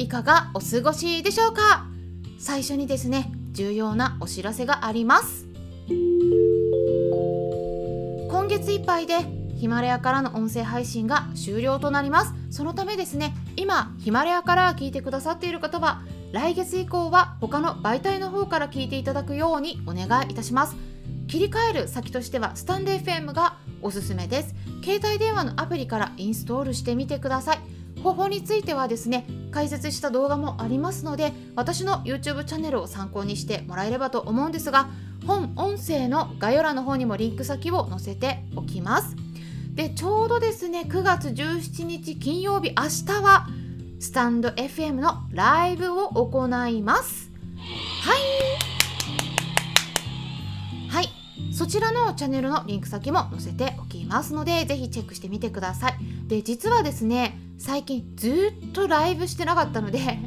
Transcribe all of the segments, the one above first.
いかがお過ごしでしょうか？最初にですね重要なお知らせがあります。今月いっぱいでヒマラヤからの音声配信が終了となります。そのためですね今ヒマラヤから聞いてくださっている方は来月以降は他の媒体の方から聞いていただくようにお願いいたします。切り替える先としてはスタンデー FM がおすすめです。携帯電話のアプリからインストールしてみてください。方法についてはですね解説した動画もありますので私の YouTube チャンネルを参考にしてもらえればと思うんですが本音声の概要欄の方にもリンク先を載せておきます。でちょうどですね9月17日金曜日明日はスタンド FM のライブを行います。はい。はい。そちらのチャンネルのリンク先も載せておきますのでぜひチェックしてみてください。で実はですね最近ずっとライブしてなかったので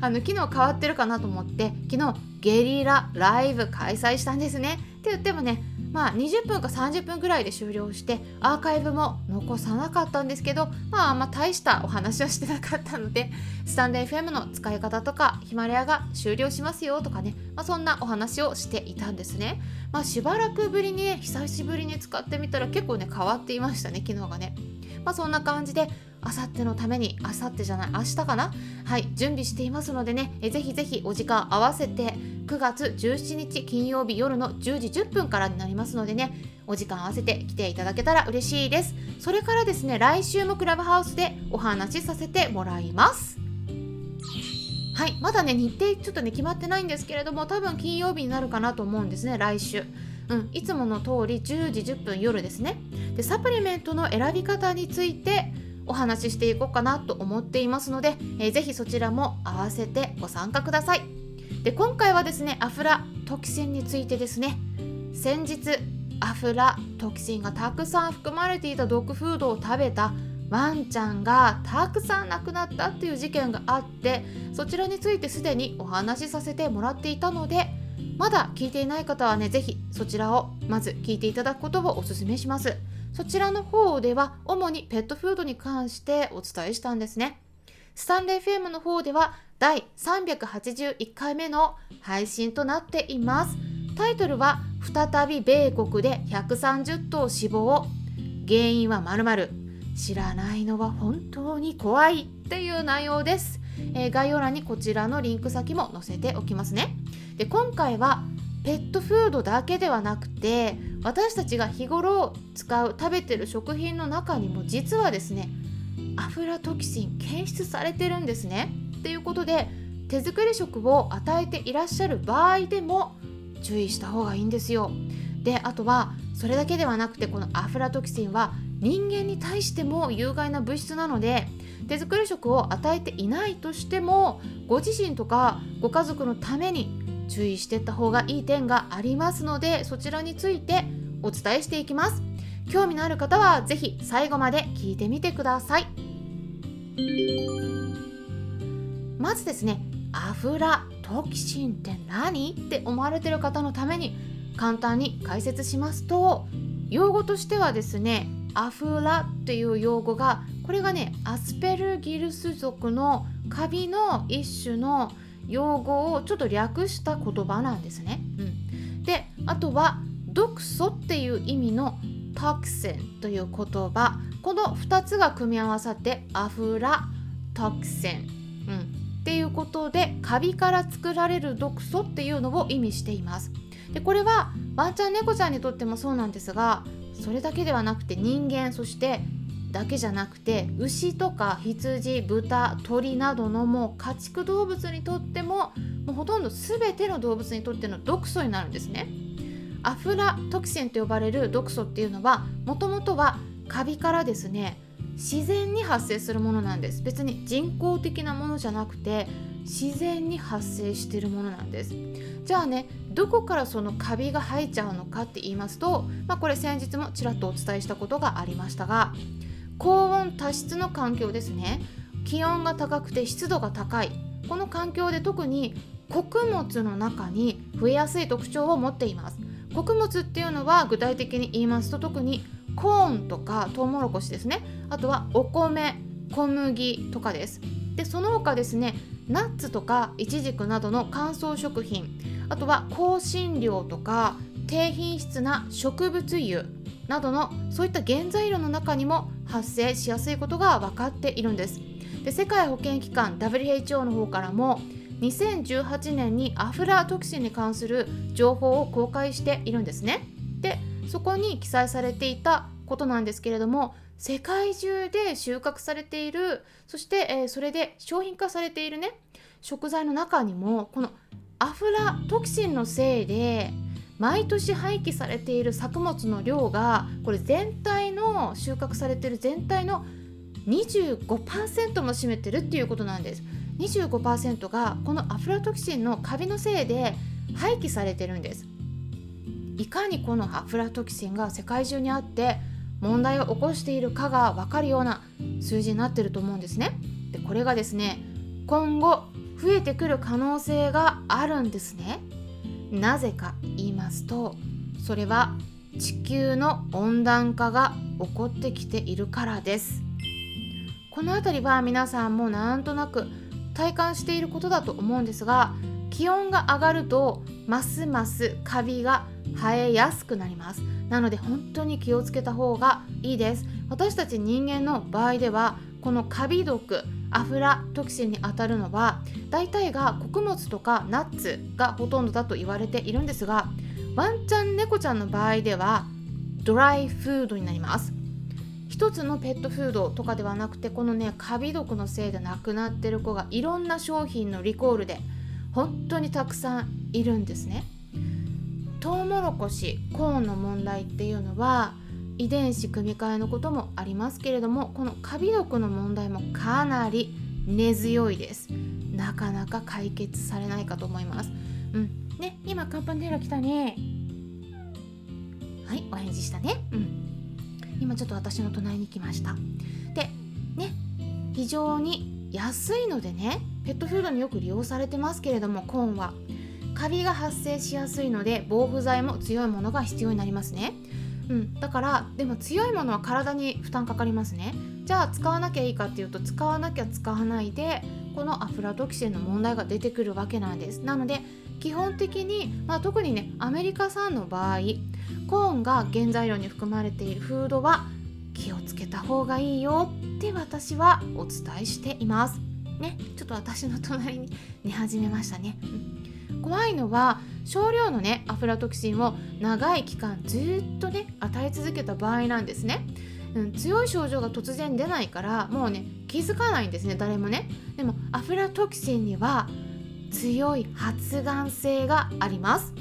あの昨日変わってるかなと思って昨日ゲリラライブ開催したんですね。って言ってもねまあ20分か30分ぐらいで終了してアーカイブも残さなかったんですけどまああんま大したお話はしてなかったのでスタンド FM の使い方とかヒマラヤが終了しますよとかね、まあ、そんなお話をしていたんですね。まあしばらくぶりにね久しぶりに使ってみたら結構ね変わっていましたね昨日がね。まあそんな感じであさってのためにあさってじゃない明日かな？はい準備していますのでねえぜひぜひお時間合わせて9月17日金曜日夜の10時10分からになりますのでねお時間合わせて来ていただけたら嬉しいです。それからですね来週もクラブハウスでお話しさせてもらいます。はいまだね日程ちょっとね決まってないんですけれども多分金曜日になるかなと思うんですね来週。うん、いつもの通り10時10分夜ですね。でサプリメントの選び方についてお話ししていこうかなと思っていますので、えー、ぜひそちらも合わせてご参加ください。で今回はですねアフラトキシンについてですね先日アフラトキシンがたくさん含まれていたドッグフードを食べたワンちゃんがたくさん亡くなったっていう事件があってそちらについてすでにお話しさせてもらっていたのでまだ聞いていない方はね是非そちらをまず聞いていただくことをお勧めします。そちらの方では主にペットフードに関してお伝えしたんですね。スタンレー FM の方では第381回目の配信となっています。タイトルは再び米国で130頭死亡。原因はまる知らないのは本当に怖い。っていう内容です、えー、概要欄にこちらのリンク先も載せておきますね。で今回はペットフードだけではなくて私たちが日頃使う食べてる食品の中にも実はですねアフラトキシン検出されてるんですね。ということで手作り食を与えていらっしゃる場合でも注意した方がいいんですよ。であとはそれだけではなくてこのアフラトキシンは人間に対しても有害な物質なので手作り食を与えていないとしてもご自身とかご家族のために注意していった方がいい点がありますのでそちらについてお伝えしていきます。興味のある方は是非最後まで聞いてみてください。まずですねアフラトキシンって何？って思われてる方のために簡単に解説しますと用語としてはですねアフラっていう用語がこれがねアスペルギルス属のカビの一種の用語をちょっと略した言葉なんですね。うん、であとは毒素っていう意味のトクシンという言葉この2つが組み合わさってアフラトクシン、うん、っていうことでカビから作られる毒素っていうのを意味しています。でこれはワンちゃん猫ちゃんにとってもそうなんですがそれだけではなくて人間そしてだけじゃなくて牛とか羊豚鳥などのもう家畜動物にとってももうほとんど全ての動物にとっての毒素になるんですね。アフラトキシンと呼ばれる毒素っていうのはもともとはカビからですね自然に発生するものなんです別に人工的なものじゃなくて自然に発生しているものなんですじゃあねどこからそのカビが生えちゃうのかって言いますと、まあ、これ先日もちらっとお伝えしたことがありましたが高温多湿の環境ですね。気温が高くて湿度が高い。この環境で特に穀物の中に増えやすい特徴を持っています。穀物っていうのは具体的に言いますと特にコーンとかトウモロコシですね。あとはお米小麦とかです。でその他ですねナッツとかイチジクなどの乾燥食品。あとは香辛料とか低品質な植物油などのそういった原材料の中にも発生しやすいことが分かっているんです。で世界保健機関 WHO の方からも2018年にアフラトキシンに関する情報を公開しているんですね。でそこに記載されていたことなんですけれども世界中で収穫されているそして、えー、それで商品化されているね食材の中にもこのアフラトキシンのせいで毎年廃棄されている作物の量がこれ全体の収穫されている全体の25%も占めてるっていうことなんです。25%がこのアフラトキシンのカビのせいで廃棄されてるんです。いかにこのアフラトキシンが世界中にあって問題を起こしているかが分かるような数字になってると思うんですね。でこれがですね今後増えてくる可能性があるんですね。なぜか言いますとそれは地球の温暖化が起こってきているからです。この辺りは皆さんもなんとなく体感していることだと思うんですが気温が上がるとますますカビが生えやすくなります。なので本当に気をつけた方がいいです。私たち人間の場合ではこのカビ毒アフラトキシンにあたるのは大体が穀物とかナッツがほとんどだと言われているんですがワンちゃん猫ちゃんの場合ではドライフードになります。一つのペットフードとかではなくてこのねカビ毒のせいで亡くなってる子がいろんな商品のリコールで本当にたくさんいるんですね。トウモロコシコーンの問題っていうのは遺伝子組み換えのこともありますけれどもこのカビ毒の問題もかなり根強いです。なかなか解決されないかと思います。うん。ね今カンパネラ来たね。はいお返事したね。うん。今ちょっと私の隣に来ました。でね非常に安いのでねペットフードによく利用されてますけれどもコーンは。カビが発生しやすいので防腐剤も強いものが必要になりますね。うん、だからでも強いものは体に負担かかりますね。じゃあ使わなきゃいいかっていうと使わなきゃ使わないでこのアフラトキシンの問題が出てくるわけなんです。なので基本的に、まあ、特にねアメリカ産の場合コーンが原材料に含まれているフードは気をつけた方がいいよって私はお伝えしています。ねちょっと私の隣に寝 始めましたね、うん、怖いのは少量のねアフラトキシンを長い期間ずっとね与え続けた場合なんですね、うん、強い症状が突然出ないからもうね気づかないんですね誰もね。でもアフラトキシンには強い発がん性があります。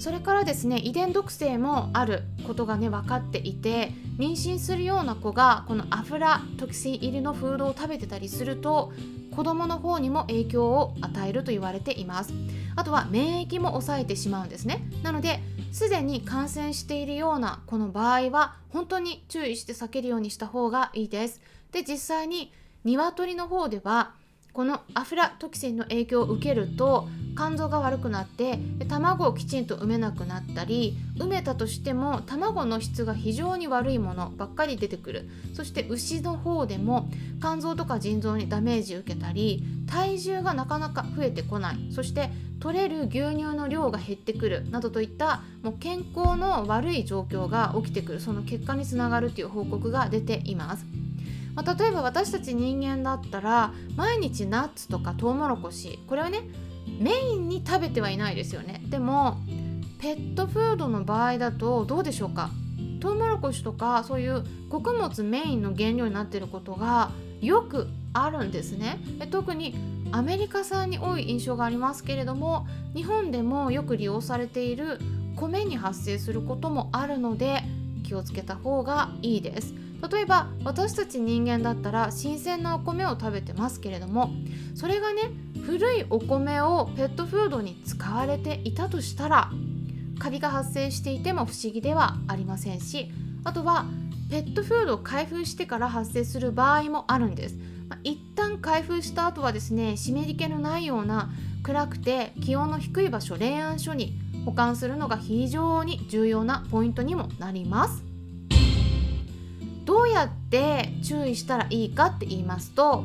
それからですね遺伝毒性もあることがね分かっていて妊娠するような子がこのアフラトキシン入りのフードを食べてたりすると子供の方にも影響を与えると言われています。あとは免疫も抑えてしまうんですね。なのですでに感染しているようなこの場合は本当に注意して避けるようにした方がいいです。で実際に鶏の方ではこのアフラトキシンの影響を受けると肝臓が悪くなって卵をきちんと産めなくなったり産めたとしても卵の質が非常に悪いものばっかり出てくる。そして牛の方でも肝臓とか腎臓にダメージ受けたり体重がなかなか増えてこない。そして取れる牛乳の量が減ってくる。などといったもう健康の悪い状況が起きてくる。その結果につながるという報告が出ています。まあ、例えば私たち人間だったら毎日ナッツとかトウモロコシ。これはねメインに食べてはいないですよね。でもペットフードの場合だとどうでしょうか？トウモロコシとかそういう穀物メインの原料になっていることがよくあるんですね。特にアメリカ産に多い印象がありますけれども日本でもよく利用されている米に発生することもあるので気をつけた方がいいです。例えば私たち人間だったら新鮮なお米を食べてますけれどもそれがね古いお米をペットフードに使われていたとしたらカビが発生していても不思議ではありませんしあとはペットフードを開封してから発生する場合もあるんです、まあ、一旦開封した後はですね湿り気のないような暗くて気温の低い場所冷暗所に保管するのが非常に重要なポイントにもなります。どうやって注意したらいいかって言いますと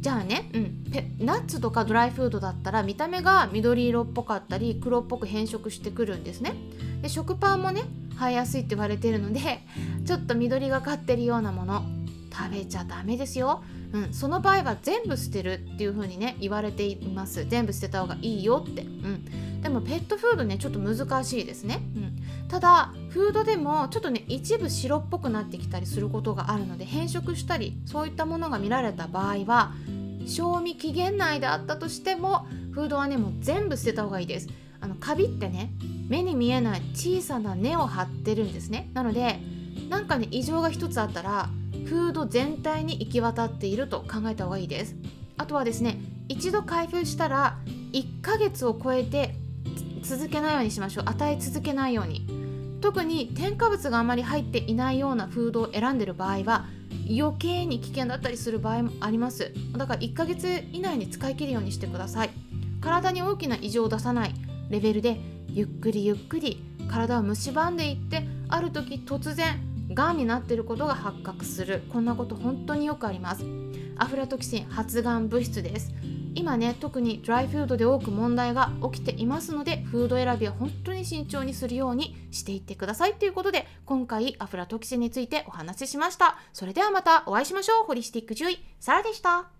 じゃあね、うん、ペナッツとかドライフードだったら見た目が緑色っぽかったり黒っぽく変色してくるんですね。で食パンもね生えやすいって言われてるので ちょっと緑がかってるようなもの食べちゃダメですよ、うん、その場合は全部捨てるっていう風にね言われています。全部捨てた方がいいよって、うん、でもペットフードねちょっと難しいですね、うん、ただフードでもちょっとね一部白っぽくなってきたりすることがあるので変色したりそういったものが見られた場合は賞味期限内であったとしてもフードはねもう全部捨てた方がいいです。あのカビってね目に見えない小さな根を張ってるんですね。なのでなんかね異常が一つあったらフード全体に行き渡っていると考えた方がいいです。あとはですね一度開封したら1ヶ月を超えて続けないようにしましょう。与え続けないように。特に添加物があまり入っていないようなフードを選んでる場合は余計に危険だったりする場合もあります。だから1ヶ月以内に使い切るようにしてください。体に大きな異常を出さないレベルでゆっくりゆっくり体を蝕んでいってある時突然がんになっていることが発覚する。こんなこと本当によくあります。アフラトキシン発がん物質です。今ね特にドライフードで多く問題が起きていますのでフード選びは本当に慎重にするようにしていってください。ということで今回アフラトキシンについてお話ししました。それではまたお会いしましょう。ホリスティック獣医サラでした。